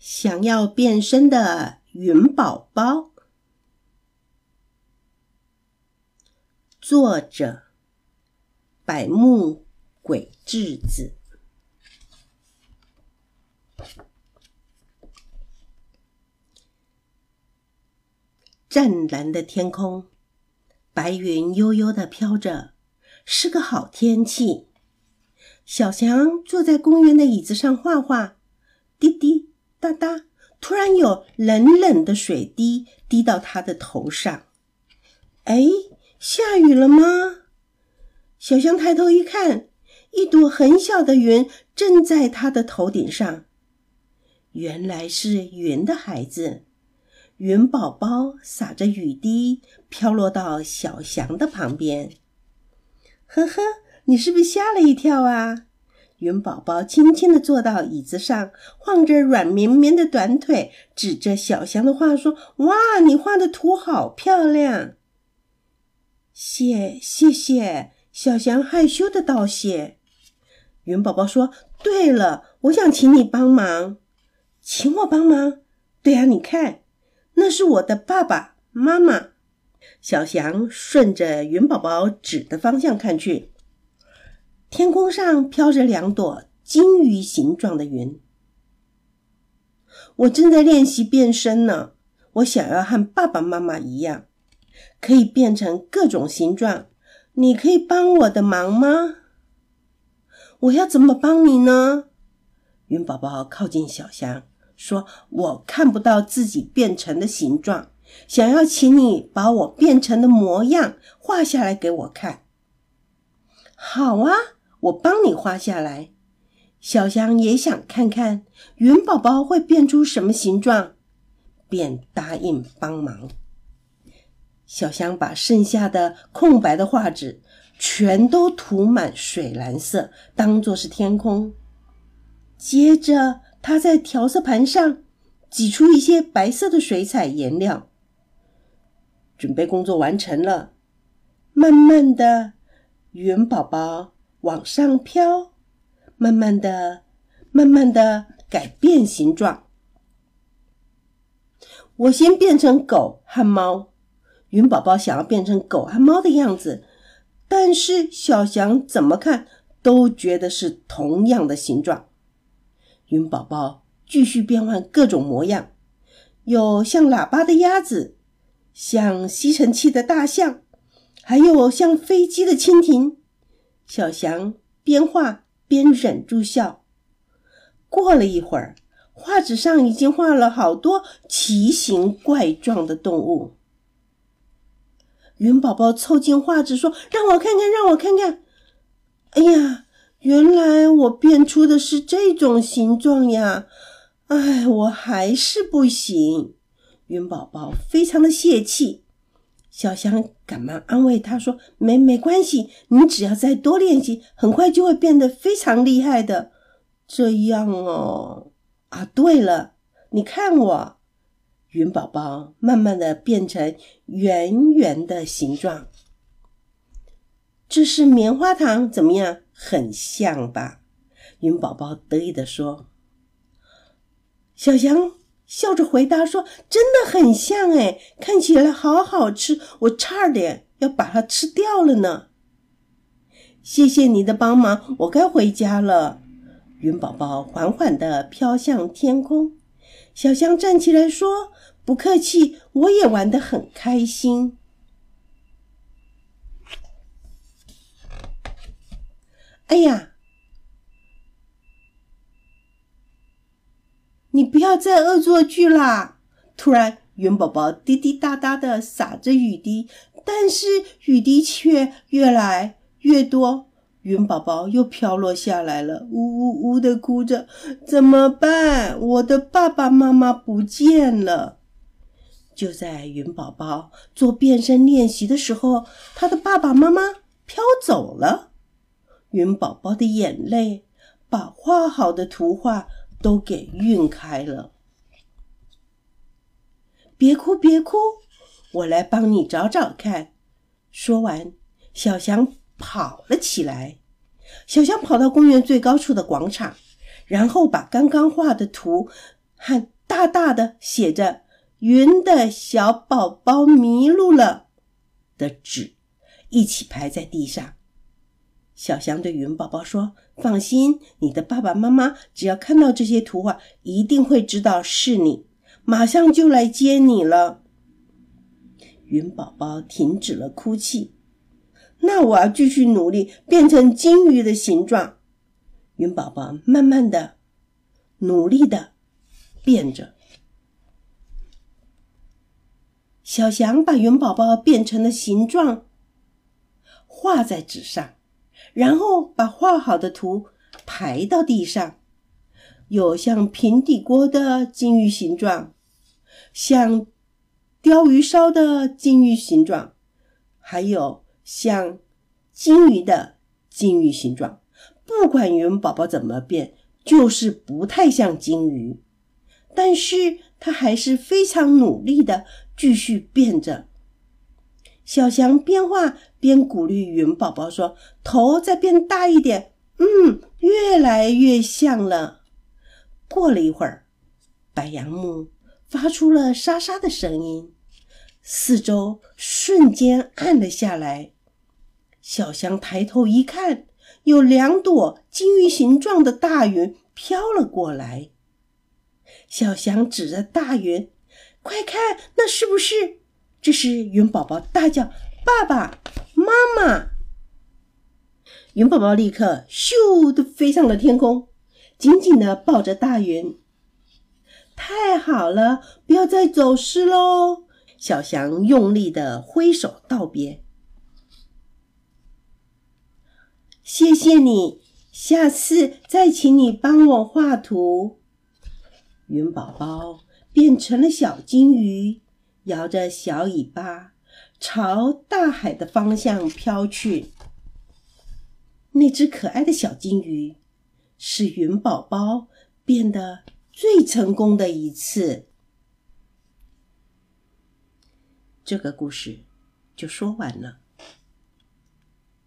想要变身的云宝宝，作者：百目鬼智子。湛蓝的天空，白云悠悠的飘着，是个好天气。小强坐在公园的椅子上画画，滴滴。哒哒！突然有冷冷的水滴滴到他的头上。哎，下雨了吗？小象抬头一看，一朵很小的云正在他的头顶上。原来是云的孩子，云宝宝洒着雨滴飘落到小翔的旁边。呵呵，你是不是吓了一跳啊？云宝宝轻轻地坐到椅子上，晃着软绵绵的短腿，指着小翔的画说：“哇，你画的图好漂亮！”谢谢谢，小翔害羞的道谢。云宝宝说：“对了，我想请你帮忙，请我帮忙。对呀，你看，那是我的爸爸妈妈。”小翔顺着云宝宝指的方向看去。天空上飘着两朵金鱼形状的云。我正在练习变身呢。我想要和爸爸妈妈一样，可以变成各种形状。你可以帮我的忙吗？我要怎么帮你呢？云宝宝靠近小翔，说：“我看不到自己变成的形状，想要请你把我变成的模样画下来给我看。”好啊。我帮你画下来。小香也想看看云宝宝会变出什么形状，便答应帮忙。小香把剩下的空白的画纸全都涂满水蓝色，当作是天空。接着，她在调色盘上挤出一些白色的水彩颜料。准备工作完成了。慢慢的，云宝宝。往上飘，慢慢的、慢慢的改变形状。我先变成狗和猫，云宝宝想要变成狗和猫的样子，但是小翔怎么看都觉得是同样的形状。云宝宝继续变换各种模样，有像喇叭的鸭子，像吸尘器的大象，还有像飞机的蜻蜓。小翔边画边忍住笑。过了一会儿，画纸上已经画了好多奇形怪状的动物。云宝宝凑近画纸说：“让我看看，让我看看。”哎呀，原来我变出的是这种形状呀！哎，我还是不行。云宝宝非常的泄气。小翔赶忙安慰他说：“没没关系，你只要再多练习，很快就会变得非常厉害的。”这样哦，啊，对了，你看我，云宝宝慢慢的变成圆圆的形状。这是棉花糖，怎么样？很像吧？云宝宝得意的说。小翔。笑着回答说：“真的很像哎，看起来好好吃，我差点要把它吃掉了呢。”谢谢你的帮忙，我该回家了。云宝宝缓缓地飘向天空。小象站起来说：“不客气，我也玩得很开心。”哎呀！你不要再恶作剧啦！突然，云宝宝滴滴答答的洒着雨滴，但是雨滴却越来越多，云宝宝又飘落下来了，呜呜呜的哭着。怎么办？我的爸爸妈妈不见了！就在云宝宝做变身练习的时候，他的爸爸妈妈飘走了。云宝宝的眼泪把画好的图画。都给晕开了，别哭别哭，我来帮你找找看。说完，小翔跑了起来。小翔跑到公园最高处的广场，然后把刚刚画的图和大大的写着“云的小宝宝迷路了”的纸一起排在地上。小翔对云宝宝说：“放心，你的爸爸妈妈只要看到这些图画，一定会知道是你，马上就来接你了。”云宝宝停止了哭泣。那我要继续努力，变成金鱼的形状。云宝宝慢慢的、努力的变着。小翔把云宝宝变成的形状画在纸上。然后把画好的图排到地上，有像平底锅的金鱼形状，像鲷鱼烧的金鱼形状，还有像金鱼的金鱼形状。不管云宝宝怎么变，就是不太像金鱼，但是他还是非常努力的继续变着。小翔边画边鼓励云宝宝说：“头再变大一点，嗯，越来越像了。”过了一会儿，白杨木发出了沙沙的声音，四周瞬间暗了下来。小翔抬头一看，有两朵金鱼形状的大云飘了过来。小翔指着大云：“快看，那是不是？”这时，云宝宝大叫：“爸爸妈妈！”云宝宝立刻咻的飞上了天空，紧紧的抱着大云。太好了，不要再走失喽！小翔用力的挥手道别：“谢谢你，下次再请你帮我画图。”云宝宝变成了小金鱼。摇着小尾巴，朝大海的方向飘去。那只可爱的小金鱼，是云宝宝变得最成功的一次。这个故事就说完了。